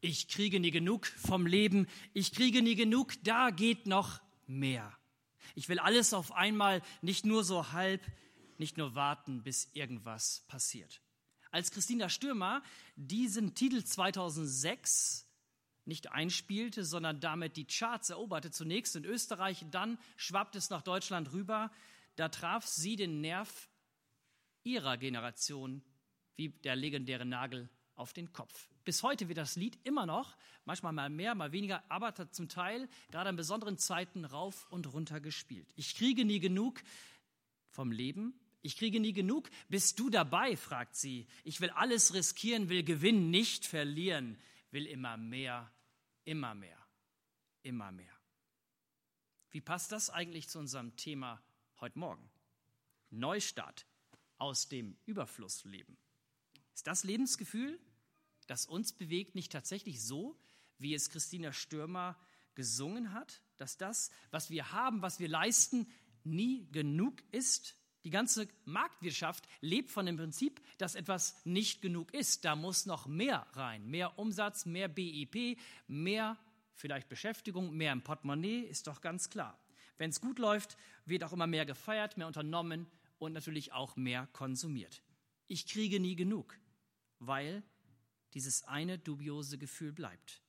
Ich kriege nie genug vom Leben. Ich kriege nie genug. Da geht noch mehr. Ich will alles auf einmal, nicht nur so halb, nicht nur warten, bis irgendwas passiert. Als Christina Stürmer diesen Titel 2006 nicht einspielte, sondern damit die Charts eroberte, zunächst in Österreich, dann schwappte es nach Deutschland rüber, da traf sie den Nerv ihrer Generation wie der legendäre Nagel auf den Kopf. Bis heute wird das Lied immer noch, manchmal mal mehr, mal weniger, aber zum Teil gerade an besonderen Zeiten rauf und runter gespielt. Ich kriege nie genug vom Leben. Ich kriege nie genug. Bist du dabei? fragt sie. Ich will alles riskieren, will gewinnen, nicht verlieren, will immer mehr Immer mehr, immer mehr. Wie passt das eigentlich zu unserem Thema heute Morgen? Neustart aus dem Überflussleben. Ist das Lebensgefühl, das uns bewegt, nicht tatsächlich so, wie es Christina Stürmer gesungen hat, dass das, was wir haben, was wir leisten, nie genug ist? Die ganze Marktwirtschaft lebt von dem Prinzip, dass etwas nicht genug ist. Da muss noch mehr rein. Mehr Umsatz, mehr BIP, mehr vielleicht Beschäftigung, mehr im Portemonnaie, ist doch ganz klar. Wenn es gut läuft, wird auch immer mehr gefeiert, mehr unternommen und natürlich auch mehr konsumiert. Ich kriege nie genug, weil dieses eine dubiose Gefühl bleibt,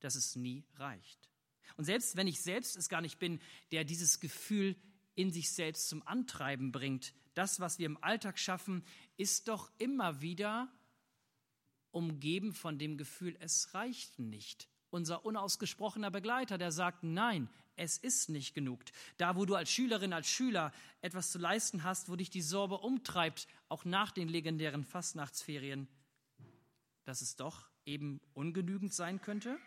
dass es nie reicht. Und selbst wenn ich selbst es gar nicht bin, der dieses Gefühl in sich selbst zum Antreiben bringt. Das, was wir im Alltag schaffen, ist doch immer wieder umgeben von dem Gefühl, es reicht nicht. Unser unausgesprochener Begleiter, der sagt, nein, es ist nicht genug. Da, wo du als Schülerin, als Schüler etwas zu leisten hast, wo dich die Sorge umtreibt, auch nach den legendären Fastnachtsferien, dass es doch eben ungenügend sein könnte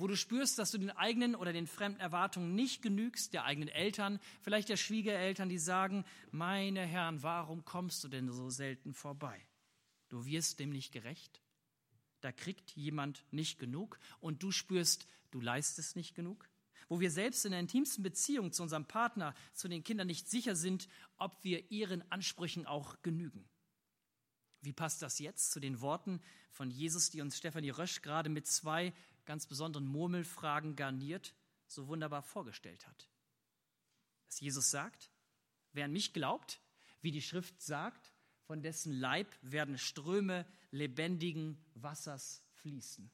wo du spürst, dass du den eigenen oder den fremden Erwartungen nicht genügst, der eigenen Eltern, vielleicht der Schwiegereltern, die sagen, meine Herren, warum kommst du denn so selten vorbei? Du wirst dem nicht gerecht. Da kriegt jemand nicht genug und du spürst, du leistest nicht genug. Wo wir selbst in der intimsten Beziehung zu unserem Partner, zu den Kindern nicht sicher sind, ob wir ihren Ansprüchen auch genügen. Wie passt das jetzt zu den Worten von Jesus, die uns Stefanie Rösch gerade mit zwei ganz besonderen Murmelfragen garniert so wunderbar vorgestellt hat. Dass Jesus sagt, wer an mich glaubt, wie die Schrift sagt, von dessen Leib werden Ströme lebendigen Wassers fließen.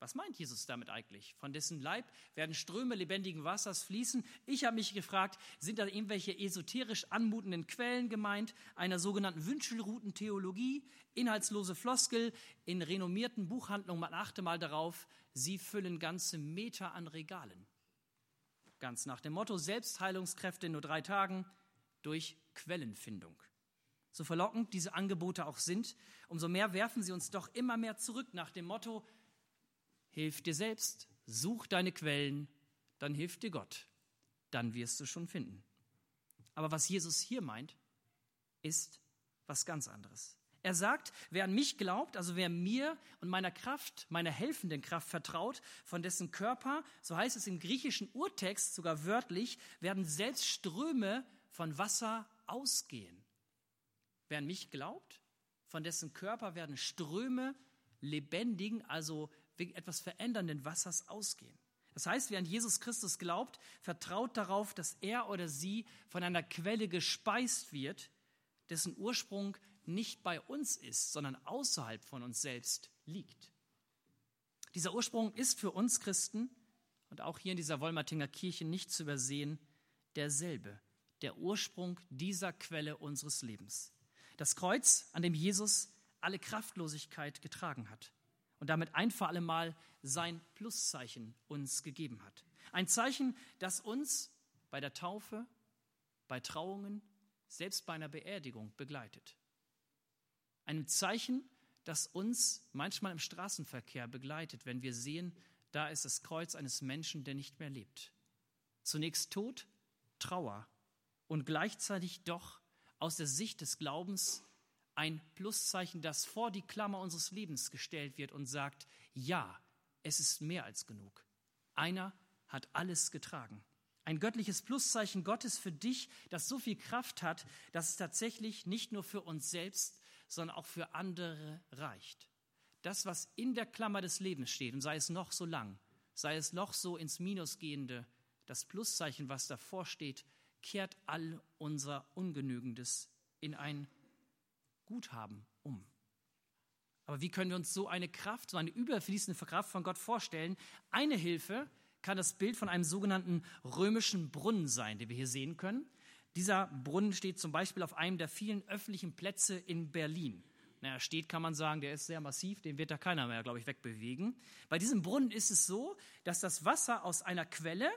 Was meint Jesus damit eigentlich? Von dessen Leib werden Ströme lebendigen Wassers fließen. Ich habe mich gefragt, sind da irgendwelche esoterisch anmutenden Quellen gemeint, einer sogenannten Wünschelroutentheologie, inhaltslose Floskel, in renommierten Buchhandlungen, man achte mal darauf, sie füllen ganze Meter an Regalen. Ganz nach dem Motto, Selbstheilungskräfte in nur drei Tagen durch Quellenfindung. So verlockend diese Angebote auch sind, umso mehr werfen sie uns doch immer mehr zurück nach dem Motto, Hilf dir selbst, such deine Quellen, dann hilft dir Gott. Dann wirst du schon finden. Aber was Jesus hier meint, ist was ganz anderes. Er sagt, wer an mich glaubt, also wer mir und meiner Kraft, meiner helfenden Kraft vertraut, von dessen Körper, so heißt es im griechischen Urtext sogar wörtlich, werden selbst Ströme von Wasser ausgehen. Wer an mich glaubt, von dessen Körper werden Ströme lebendigen, also etwas verändernden Wassers ausgehen. Das heißt, wer an Jesus Christus glaubt, vertraut darauf, dass er oder sie von einer Quelle gespeist wird, dessen Ursprung nicht bei uns ist, sondern außerhalb von uns selbst liegt. Dieser Ursprung ist für uns Christen und auch hier in dieser Wolmertinger Kirche nicht zu übersehen, derselbe, der Ursprung dieser Quelle unseres Lebens. Das Kreuz, an dem Jesus alle Kraftlosigkeit getragen hat und damit ein für alle Mal sein Pluszeichen uns gegeben hat. Ein Zeichen, das uns bei der Taufe, bei Trauungen, selbst bei einer Beerdigung begleitet. Ein Zeichen, das uns manchmal im Straßenverkehr begleitet, wenn wir sehen, da ist das Kreuz eines Menschen, der nicht mehr lebt. Zunächst Tod, Trauer und gleichzeitig doch aus der Sicht des Glaubens ein Pluszeichen, das vor die Klammer unseres Lebens gestellt wird und sagt, ja, es ist mehr als genug. Einer hat alles getragen. Ein göttliches Pluszeichen Gottes für dich, das so viel Kraft hat, dass es tatsächlich nicht nur für uns selbst, sondern auch für andere reicht. das, was in der Klammer des Lebens steht, und sei es noch so lang, sei es noch so ins Minus gehende, das Pluszeichen, was davor steht, kehrt all unser Ungenügendes in ein Guthaben um. Aber wie können wir uns so eine Kraft, so eine überfließende Kraft von Gott vorstellen? Eine Hilfe kann das Bild von einem sogenannten römischen Brunnen sein, den wir hier sehen können. Dieser Brunnen steht zum Beispiel auf einem der vielen öffentlichen Plätze in Berlin. Naja, steht, kann man sagen, der ist sehr massiv, den wird da keiner mehr, glaube ich, wegbewegen. Bei diesem Brunnen ist es so, dass das Wasser aus einer Quelle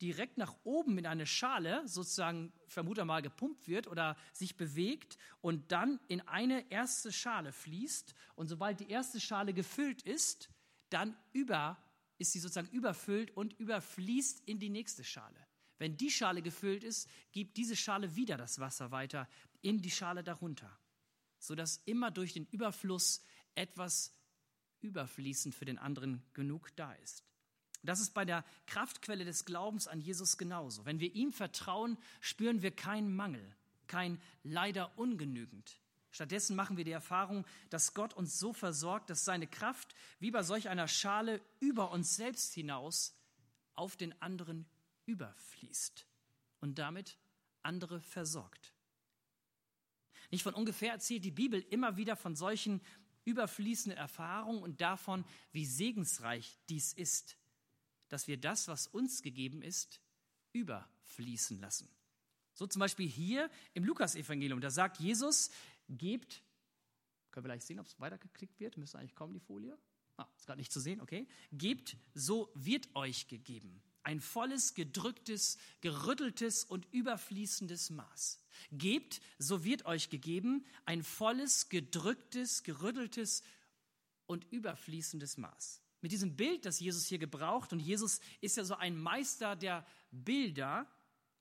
direkt nach oben in eine Schale sozusagen, vermute mal, gepumpt wird oder sich bewegt und dann in eine erste Schale fließt. Und sobald die erste Schale gefüllt ist, dann über, ist sie sozusagen überfüllt und überfließt in die nächste Schale. Wenn die Schale gefüllt ist, gibt diese Schale wieder das Wasser weiter in die Schale darunter, sodass immer durch den Überfluss etwas überfließend für den anderen genug da ist. Das ist bei der Kraftquelle des Glaubens an Jesus genauso. Wenn wir ihm vertrauen, spüren wir keinen Mangel, kein leider ungenügend. Stattdessen machen wir die Erfahrung, dass Gott uns so versorgt, dass seine Kraft wie bei solch einer Schale über uns selbst hinaus auf den anderen überfließt und damit andere versorgt. Nicht von ungefähr erzählt die Bibel immer wieder von solchen überfließenden Erfahrungen und davon, wie segensreich dies ist, dass wir das, was uns gegeben ist, überfließen lassen. So zum Beispiel hier im Lukasevangelium, da sagt Jesus, gebt, können wir gleich sehen, ob es weitergeklickt wird, müsste eigentlich kommen, die Folie. Ah, ist gerade nicht zu sehen, okay. Gebt, so wird euch gegeben ein volles, gedrücktes, gerütteltes und überfließendes Maß. Gebt, so wird euch gegeben, ein volles, gedrücktes, gerütteltes und überfließendes Maß. Mit diesem Bild, das Jesus hier gebraucht, und Jesus ist ja so ein Meister der Bilder,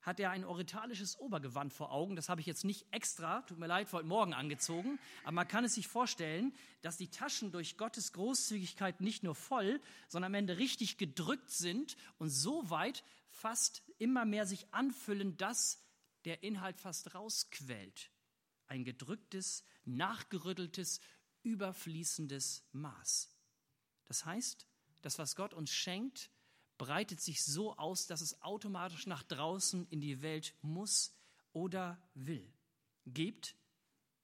hat er ein orientalisches Obergewand vor Augen. Das habe ich jetzt nicht extra, tut mir leid, heute Morgen angezogen. Aber man kann es sich vorstellen, dass die Taschen durch Gottes Großzügigkeit nicht nur voll, sondern am Ende richtig gedrückt sind und so weit fast immer mehr sich anfüllen, dass der Inhalt fast rausquellt. Ein gedrücktes, nachgerütteltes, überfließendes Maß. Das heißt, das, was Gott uns schenkt, breitet sich so aus, dass es automatisch nach draußen in die Welt muss oder will. Gebt,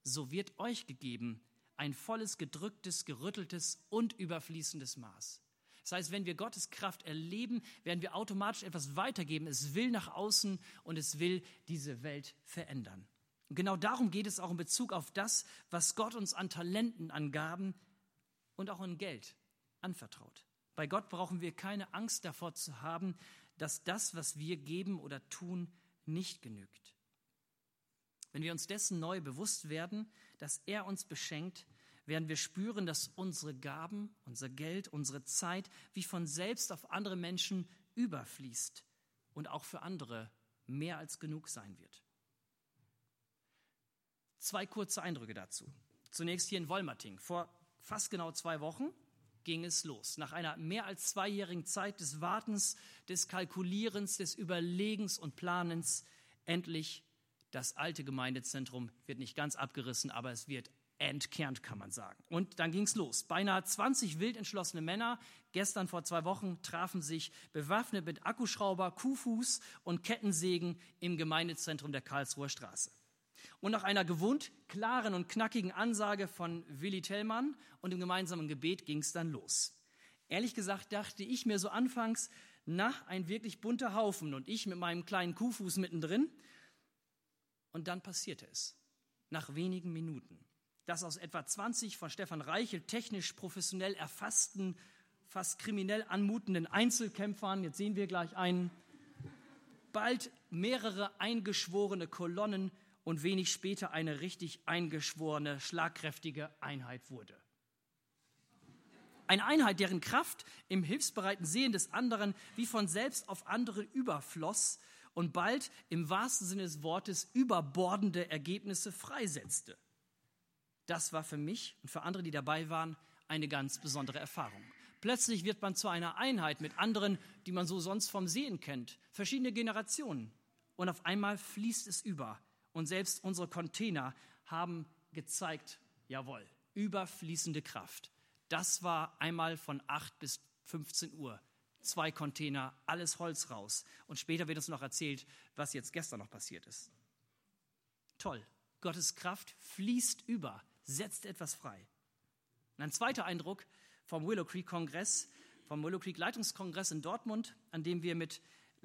so wird euch gegeben ein volles, gedrücktes, gerütteltes und überfließendes Maß. Das heißt, wenn wir Gottes Kraft erleben, werden wir automatisch etwas weitergeben. Es will nach außen und es will diese Welt verändern. Und genau darum geht es auch in Bezug auf das, was Gott uns an Talenten, an Gaben und auch an Geld anvertraut. Bei Gott brauchen wir keine Angst davor zu haben, dass das, was wir geben oder tun, nicht genügt. Wenn wir uns dessen neu bewusst werden, dass er uns beschenkt, werden wir spüren, dass unsere Gaben, unser Geld, unsere Zeit wie von selbst auf andere Menschen überfließt und auch für andere mehr als genug sein wird. Zwei kurze Eindrücke dazu. Zunächst hier in Wolmerting. Vor fast genau zwei Wochen ging es los. Nach einer mehr als zweijährigen Zeit des Wartens, des Kalkulierens, des Überlegens und Planens, endlich das alte Gemeindezentrum wird nicht ganz abgerissen, aber es wird entkernt, kann man sagen. Und dann ging es los. Beinahe 20 wild entschlossene Männer, gestern vor zwei Wochen, trafen sich bewaffnet mit Akkuschrauber, Kuhfuß und Kettensägen im Gemeindezentrum der Karlsruher Straße. Und nach einer gewohnt klaren und knackigen Ansage von Willi Tellmann und dem gemeinsamen Gebet ging es dann los. Ehrlich gesagt dachte ich mir so anfangs, na, ein wirklich bunter Haufen und ich mit meinem kleinen Kuhfuß mittendrin. Und dann passierte es. Nach wenigen Minuten. Das aus etwa 20 von Stefan Reichel technisch professionell erfassten, fast kriminell anmutenden Einzelkämpfern, jetzt sehen wir gleich einen, bald mehrere eingeschworene Kolonnen und wenig später eine richtig eingeschworene, schlagkräftige Einheit wurde. Eine Einheit, deren Kraft im hilfsbereiten Sehen des anderen wie von selbst auf andere überfloss und bald im wahrsten Sinne des Wortes überbordende Ergebnisse freisetzte. Das war für mich und für andere, die dabei waren, eine ganz besondere Erfahrung. Plötzlich wird man zu einer Einheit mit anderen, die man so sonst vom Sehen kennt, verschiedene Generationen. Und auf einmal fließt es über und selbst unsere Container haben gezeigt, jawohl, überfließende Kraft. Das war einmal von 8 bis 15 Uhr. Zwei Container, alles Holz raus. Und später wird uns noch erzählt, was jetzt gestern noch passiert ist. Toll. Gottes Kraft fließt über, setzt etwas frei. Und ein zweiter Eindruck vom Willow Creek Kongress, vom Willow Creek Leitungskongress in Dortmund, an dem wir mit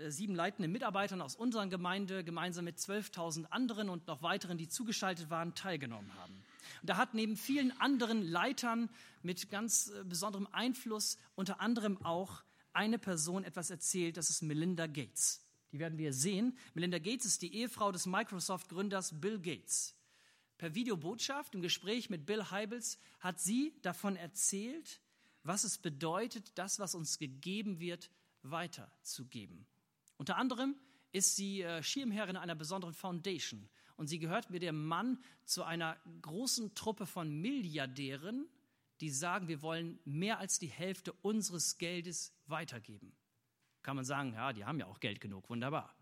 sieben leitenden Mitarbeitern aus unserer Gemeinde gemeinsam mit 12.000 anderen und noch weiteren, die zugeschaltet waren, teilgenommen haben. Und da hat neben vielen anderen Leitern mit ganz äh, besonderem Einfluss unter anderem auch eine Person etwas erzählt, das ist Melinda Gates. Die werden wir sehen. Melinda Gates ist die Ehefrau des Microsoft-Gründers Bill Gates. Per Videobotschaft im Gespräch mit Bill Heibels hat sie davon erzählt, was es bedeutet, das, was uns gegeben wird, weiterzugeben. Unter anderem ist sie äh, Schirmherrin einer besonderen Foundation und sie gehört mit ihrem Mann zu einer großen Truppe von Milliardären, die sagen, wir wollen mehr als die Hälfte unseres Geldes weitergeben. Kann man sagen, ja, die haben ja auch Geld genug, wunderbar.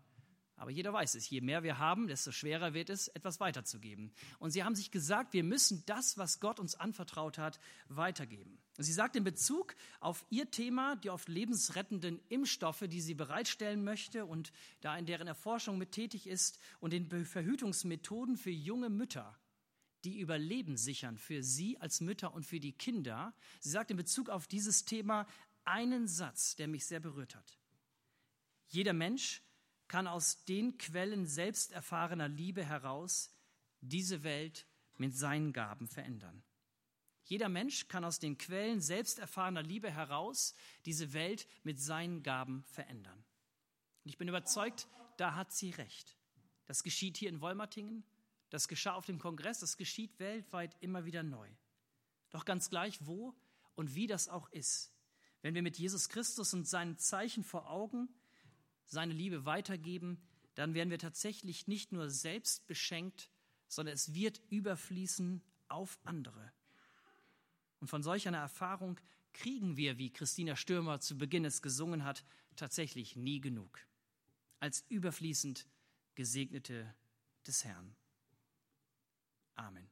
Aber jeder weiß es, je mehr wir haben, desto schwerer wird es, etwas weiterzugeben. Und sie haben sich gesagt, wir müssen das, was Gott uns anvertraut hat, weitergeben. Sie sagt in Bezug auf ihr Thema, die oft lebensrettenden Impfstoffe, die sie bereitstellen möchte und da in deren Erforschung mit tätig ist und den Verhütungsmethoden für junge Mütter, die Überleben sichern für sie als Mütter und für die Kinder. Sie sagt in Bezug auf dieses Thema einen Satz, der mich sehr berührt hat. Jeder Mensch kann aus den Quellen selbst erfahrener Liebe heraus diese Welt mit seinen Gaben verändern. Jeder Mensch kann aus den Quellen selbst erfahrener Liebe heraus diese Welt mit seinen Gaben verändern. Und ich bin überzeugt, da hat sie recht. Das geschieht hier in Wolmertingen, das geschah auf dem Kongress, das geschieht weltweit immer wieder neu. Doch ganz gleich, wo und wie das auch ist, wenn wir mit Jesus Christus und seinen Zeichen vor Augen seine Liebe weitergeben, dann werden wir tatsächlich nicht nur selbst beschenkt, sondern es wird überfließen auf andere. Und von solch einer Erfahrung kriegen wir, wie Christina Stürmer zu Beginn es gesungen hat, tatsächlich nie genug. Als überfließend Gesegnete des Herrn. Amen.